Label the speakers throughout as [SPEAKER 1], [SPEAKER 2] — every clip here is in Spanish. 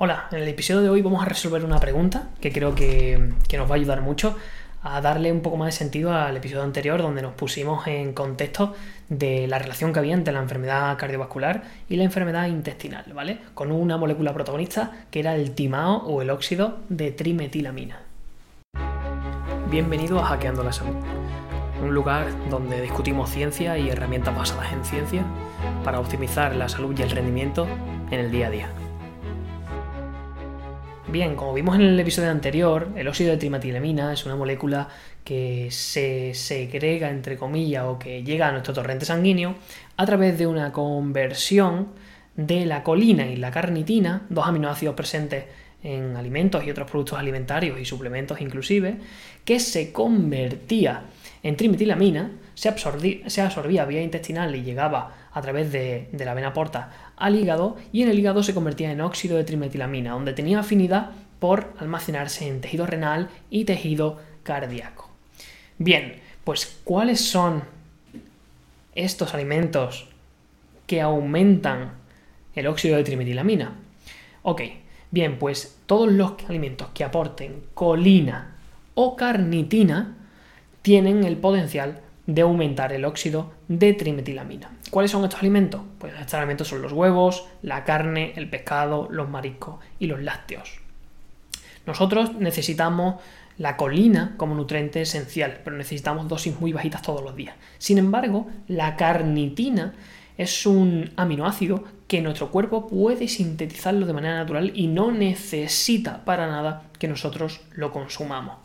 [SPEAKER 1] Hola, en el episodio de hoy vamos a resolver una pregunta que creo que, nos va a ayudar mucho a darle un poco más de sentido al episodio anterior donde nos pusimos en contexto de la relación que había entre la enfermedad cardiovascular y la enfermedad intestinal, ¿vale? Con una molécula protagonista que era el timao o el óxido de trimetilamina. Bienvenido a Hackeando la Salud, un lugar donde discutimos ciencia y herramientas basadas en ciencia para optimizar la salud y el rendimiento en el día a día. Bien, como vimos en el episodio anterior, el óxido de trimetilamina es una molécula que se segrega, entre comillas, o que llega a nuestro torrente sanguíneo a través de una conversión de la colina y la carnitina, dos aminoácidos presentes en alimentos y otros productos alimentarios y suplementos inclusive, que se convertía en trimetilamina, se absorbía, vía intestinal y llegaba a través de, la vena porta al hígado y en el hígado se convertía en óxido de trimetilamina, donde tenía afinidad por almacenarse en tejido renal y tejido cardíaco. Bien, pues ¿cuáles son estos alimentos que aumentan el óxido de trimetilamina? Ok, bien, pues todos los alimentos que aporten colina o carnitina tienen el potencial de aumentar el óxido de trimetilamina. ¿Cuáles son estos alimentos? Pues estos alimentos son los huevos, la carne, el pescado, los mariscos y los lácteos. Nosotros necesitamos la colina como nutriente esencial, pero necesitamos dosis muy bajitas todos los días. Sin embargo, la carnitina es un aminoácido que nuestro cuerpo puede sintetizarlo de manera natural y no necesita para nada que nosotros lo consumamos.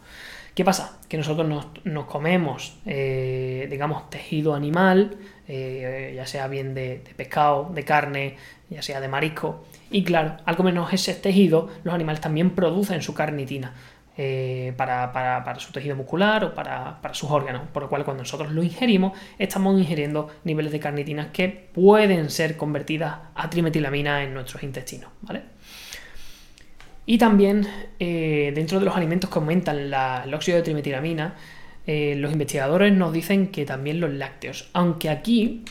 [SPEAKER 1] ¿Qué pasa? Que nosotros nos, comemos, eh, digamos, tejido animal, eh, ya sea bien de, pescado, de carne, ya sea de marisco, y claro, al comernos ese tejido, los animales también producen su carnitina. Eh, para, su tejido muscular o para, para, sus órganos, por lo cual cuando nosotros lo ingerimos estamos ingiriendo niveles de carnitinas que pueden ser convertidas a trimetilamina en nuestros intestinos, ¿vale? Y también eh, dentro de los alimentos que aumentan el óxido de trimetilamina, eh, los investigadores nos dicen que también los lácteos. Aunque aquí,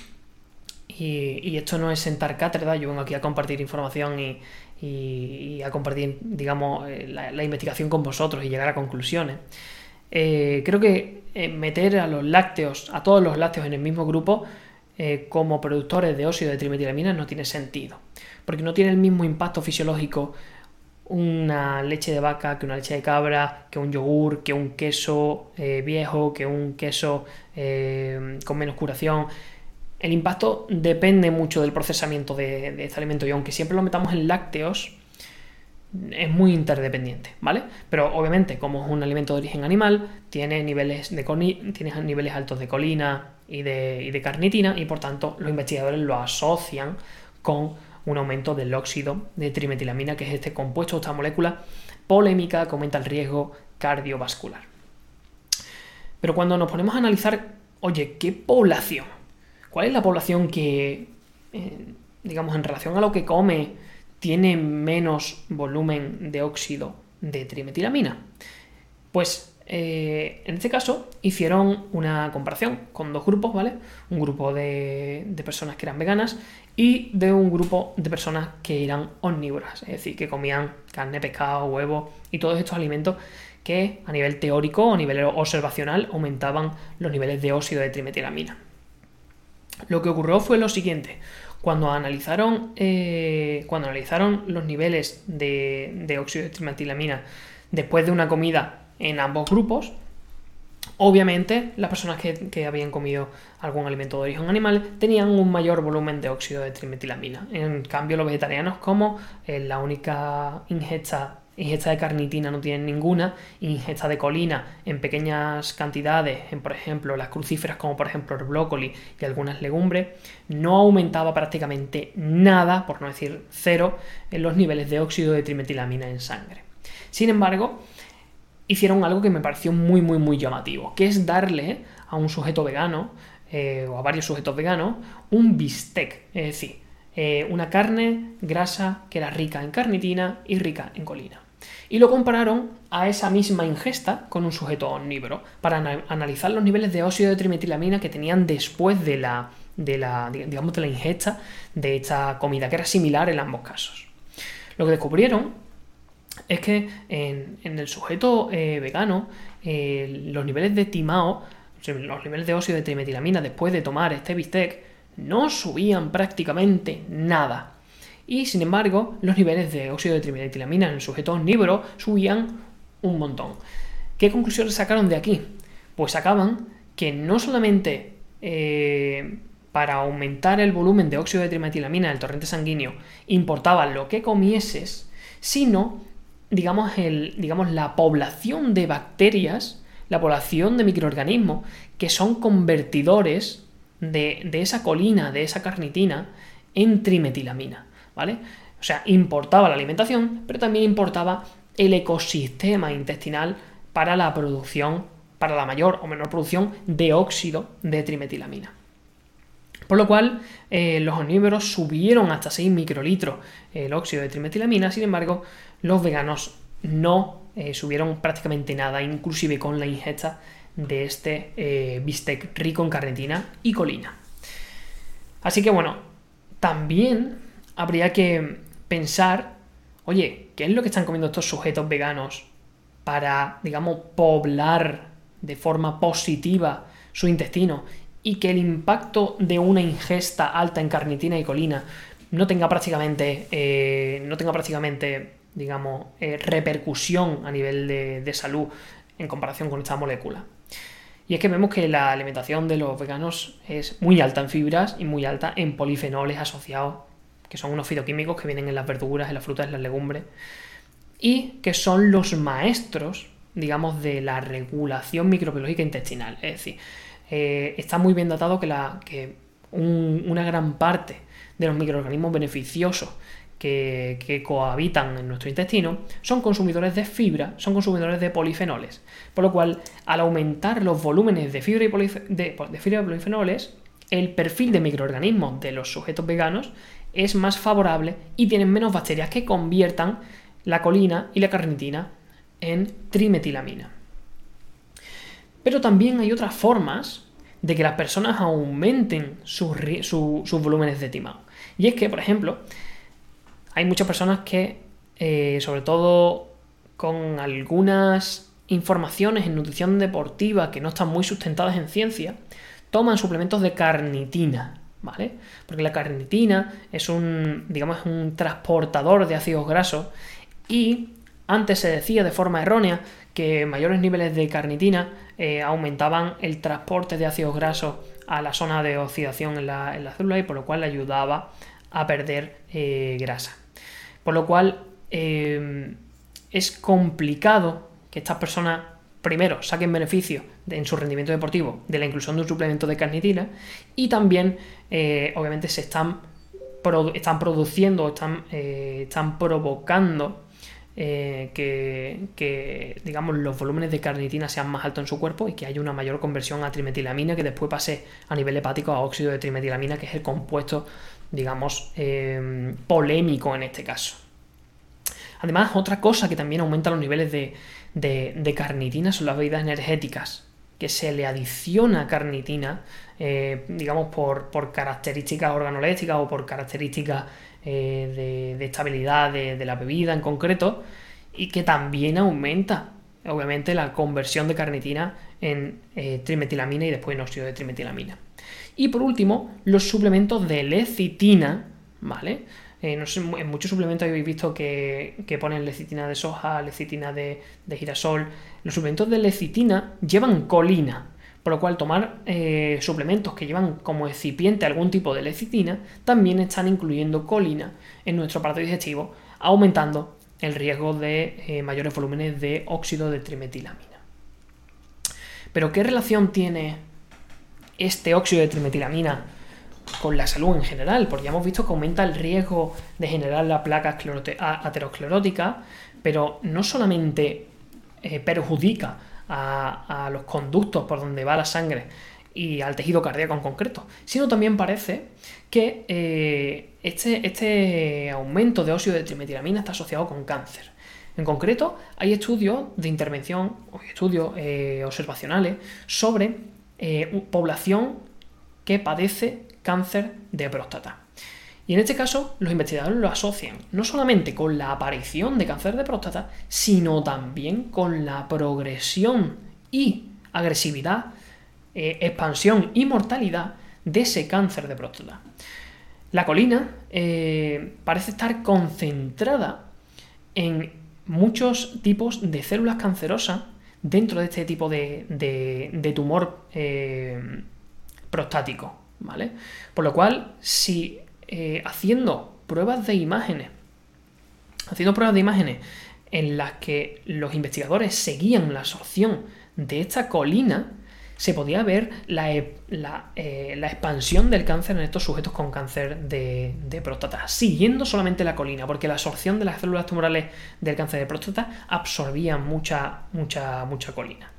[SPEAKER 1] y, esto no es sentar cátedra, yo vengo aquí a compartir información y, a compartir, digamos, eh, la, investigación con vosotros y llegar a conclusiones. creo que meter a los lácteos, a todos los lácteos en el mismo grupo, como productores de óxido de trimetilamina no tiene sentido, porque no tiene el mismo impacto fisiológico una leche de vaca, que una leche de cabra, que un yogur, que un queso eh, viejo, que un queso eh, con menos curación. El impacto depende mucho del procesamiento de, este alimento y aunque siempre lo metamos en lácteos, es muy interdependiente, ¿vale? Pero obviamente, como es un alimento de origen animal, tiene niveles, de tiene niveles altos de colina y de, y de carnitina y por tanto los investigadores lo asocian con un aumento del óxido de trimetilamina, que es este compuesto, esta molécula polémica que aumenta el riesgo cardiovascular. Pero cuando nos ponemos a analizar, oye, ¿qué población? ¿Cuál es la población que, eh, digamos, en relación a lo que come, tiene menos volumen de óxido de trimetilamina? Pues eh, en este caso hicieron una comparación con dos grupos, ¿vale? Un grupo de, personas que eran veganas y de un grupo de personas que eran omnívoras, es decir, que comían carne, pescado, huevo y todos estos alimentos que a nivel teórico o a nivel observacional aumentaban los niveles de óxido de trimetilamina. Lo que ocurrió fue lo siguiente. Cuando analizaron, eh, cuando analizaron los niveles de, de óxido de trimetilamina después de una comida en ambos grupos. Obviamente, las personas que, habían comido algún alimento de origen animal tenían un mayor volumen de óxido de trimetilamina. En cambio, los vegetarianos, como eh, la única ingesta, ingesta de carnitina no tienen ninguna, ingesta de colina en pequeñas cantidades, en por ejemplo las crucíferas, como por ejemplo el brócoli y algunas legumbres, no aumentaba prácticamente nada, por no decir cero, en los niveles de óxido de trimetilamina en sangre. Sin embargo, hicieron algo que me pareció muy, muy, muy llamativo, que es darle a un sujeto vegano, eh, o a varios sujetos veganos, un bistec, es decir, eh, una carne grasa que era rica en carnitina y rica en colina. Y lo compararon a esa misma ingesta con un sujeto omnívoro para analizar los niveles de óxido de trimetilamina que tenían después de la, de la, digamos, de la ingesta de esta comida, que era similar en ambos casos. Lo que descubrieron es que en, el sujeto eh, vegano eh, los niveles de timao, los niveles de óxido de trimetilamina después de tomar este bistec no subían prácticamente nada. Y sin embargo, los niveles de óxido de trimetilamina en el sujeto omnívoro subían un montón. ¿Qué conclusiones sacaron de aquí? Pues sacaban que no solamente eh, para aumentar el volumen de óxido de trimetilamina en el torrente sanguíneo importaba lo que comieses, sino, digamos, el, digamos, la población de bacterias, la población de microorganismos que son convertidores de, de esa colina, de esa carnitina, en trimetilamina, ¿vale? O sea, importaba la alimentación, pero también importaba el ecosistema intestinal para la producción, para la mayor o menor producción de óxido de trimetilamina. Por lo cual, eh, los omnívoros subieron hasta 6 microlitros el óxido de trimetilamina, sin embargo, los veganos no eh, subieron prácticamente nada, inclusive con la ingesta de este eh, bistec rico en carnitina y colina. Así que bueno, también habría que pensar, oye, ¿qué es lo que están comiendo estos sujetos veganos para, digamos, poblar de forma positiva su intestino y que el impacto de una ingesta alta en carnitina y colina no tenga prácticamente, eh, no tenga prácticamente digamos, eh, repercusión a nivel de, salud en comparación con esta molécula. Y es que vemos que la alimentación de los veganos es muy alta en fibras y muy alta en polifenoles asociados, que son unos fitoquímicos que vienen en las verduras, en las frutas, en las legumbres, y que son los maestros, digamos, de la regulación microbiológica intestinal. Es decir, eh, está muy bien datado que, la, que una gran parte de los microorganismos beneficiosos que, cohabitan en nuestro intestino son consumidores de fibra, son consumidores de polifenoles. Por lo cual, al aumentar los volúmenes de fibra y, de, fibra y polifenoles, el perfil de microorganismos de los sujetos veganos es más favorable y tienen menos bacterias que conviertan la colina y la carnitina en trimetilamina. Pero también hay otras formas de que las personas aumenten sus, volúmenes de timao. Y es que, por ejemplo, hay muchas personas que, eh, sobre todo con algunas informaciones en nutrición deportiva que no están muy sustentadas en ciencia, toman suplementos de carnitina, ¿vale? Porque la carnitina es un, digamos, un transportador de ácidos grasos y antes se decía de forma errónea que mayores niveles de carnitina eh, aumentaban el transporte de ácidos grasos a la zona de oxidación en la, célula y por lo cual ayudaba a perder eh, grasa. Por lo cual eh, es complicado que estas personas primero saquen beneficio en su rendimiento deportivo de la inclusión de un suplemento de carnitina y también obviamente se están, están produciendo, están, están provocando eh, que, digamos, los volúmenes de carnitina sean más altos en su cuerpo y que haya una mayor conversión a trimetilamina que después pase a nivel hepático a óxido de trimetilamina, que es el compuesto, digamos, eh, polémico en este caso. Además, otra cosa que también aumenta los niveles de, carnitina son las bebidas energéticas, que se le adiciona carnitina, eh, digamos, por, por características organolépticas o por características eh, de, estabilidad de, la bebida en concreto y que también aumenta obviamente la conversión de carnitina en eh, trimetilamina y después en óxido de trimetilamina. Y por último, los suplementos de lecitina, ¿vale? Eh, en muchos suplementos habéis visto que, ponen lecitina de soja, lecitina de girasol. Los suplementos de lecitina llevan colina, por lo cual, tomar eh, suplementos que llevan como excipiente algún tipo de lecitina también están incluyendo colina en nuestro aparato digestivo, aumentando el riesgo de eh, mayores volúmenes de óxido de trimetilamina. Pero, ¿qué relación tiene este óxido de trimetilamina con la salud en general? Porque ya hemos visto que aumenta el riesgo de generar la placa aterosclerótica, pero no solamente eh, perjudica a, los conductos por donde va la sangre y al tejido cardíaco en concreto, sino también parece que eh, este, este, aumento de óxido de trimetilamina está asociado con cáncer. En concreto, hay estudios de intervención, estudios eh, observacionales sobre eh, población que padece cáncer de próstata. Y en este caso, los investigadores lo asocian no solamente con la aparición de cáncer de próstata, sino también con la progresión y agresividad, eh, expansión y mortalidad de ese cáncer de próstata. La colina eh, parece estar concentrada en muchos tipos de células cancerosas dentro de este tipo de, tumor eh, prostático, ¿vale? Por lo cual, si eh, haciendo pruebas de imágenes, haciendo pruebas de imágenes en las que los investigadores seguían la absorción de esta colina, se podía ver la, e, eh, la, expansión del cáncer en estos sujetos con cáncer de, próstata, siguiendo solamente la colina, porque la absorción de las células tumorales del cáncer de próstata absorbía mucha, mucha, mucha colina.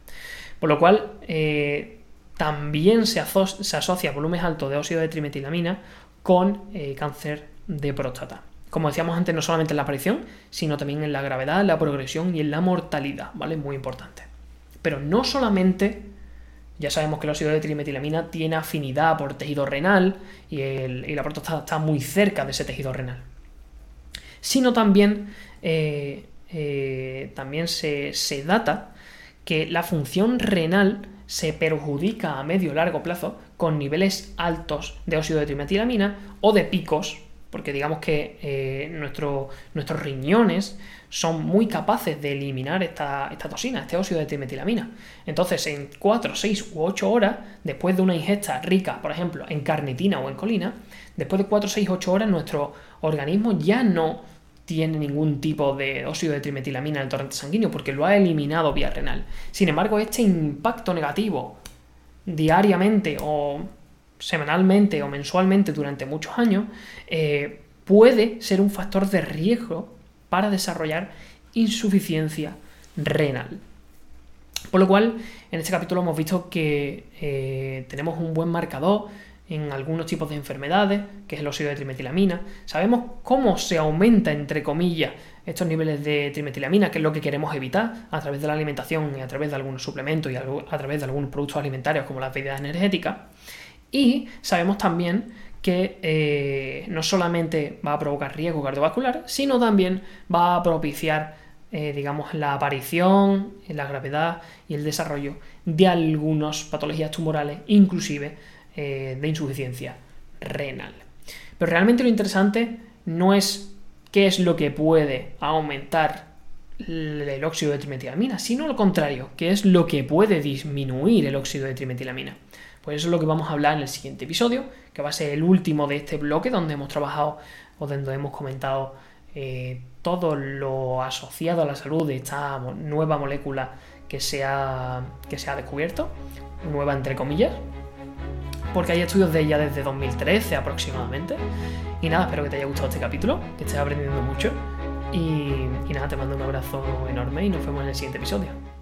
[SPEAKER 1] Por lo cual, eh, también se, se, asocia volúmenes altos de óxido de trimetilamina con eh, cáncer de próstata. Como decíamos antes, no solamente en la aparición, sino también en la gravedad, la progresión y en la mortalidad, ¿vale? Muy importante. Pero no solamente ya sabemos que el óxido de trimetilamina tiene afinidad por tejido renal y, la próstata está muy cerca de ese tejido renal. Sino también, eh, eh, también se, data que la función renal se perjudica a medio largo plazo con niveles altos de óxido de trimetilamina o de picos, porque digamos que eh, nuestros riñones son muy capaces de eliminar esta, toxina, este óxido de trimetilamina. Entonces, en 4, 6 u 8 horas, después de una ingesta rica, por ejemplo, en carnitina o en colina, después de 4, 6, 8 horas, nuestro organismo ya no tiene ningún tipo de óxido de trimetilamina en el torrente sanguíneo porque lo ha eliminado vía renal. Sin embargo, este impacto negativo diariamente o semanalmente o mensualmente durante muchos años eh, puede ser un factor de riesgo para desarrollar insuficiencia renal. Por lo cual, en este capítulo hemos visto que eh, tenemos un buen marcador en algunos tipos de enfermedades, que es el óxido de trimetilamina. Sabemos cómo se aumenta, entre comillas, estos niveles de trimetilamina, que es lo que queremos evitar a través de la alimentación y a través de algunos suplementos y a través de algunos productos alimentarios como las bebidas energéticas. Y sabemos también que eh, no solamente va a provocar riesgo cardiovascular, sino también va a propiciar, eh, digamos, la aparición, la gravedad y el desarrollo de algunas patologías tumorales, inclusive eh, de insuficiencia renal. Pero realmente lo interesante no es qué es lo que puede aumentar el óxido de trimetilamina, sino lo contrario, qué es lo que puede disminuir el óxido de trimetilamina. Pues eso es lo que vamos a hablar en el siguiente episodio, que va a ser el último de este bloque donde hemos trabajado o donde hemos comentado eh, todo lo asociado a la salud de esta nueva molécula que se, ha, que se ha descubierto, nueva entre comillas, porque hay estudios de ella desde 2013 aproximadamente. Y nada, espero que te haya gustado este capítulo, que estés aprendiendo mucho. Y, nada, te mando un abrazo enorme y nos vemos en el siguiente episodio.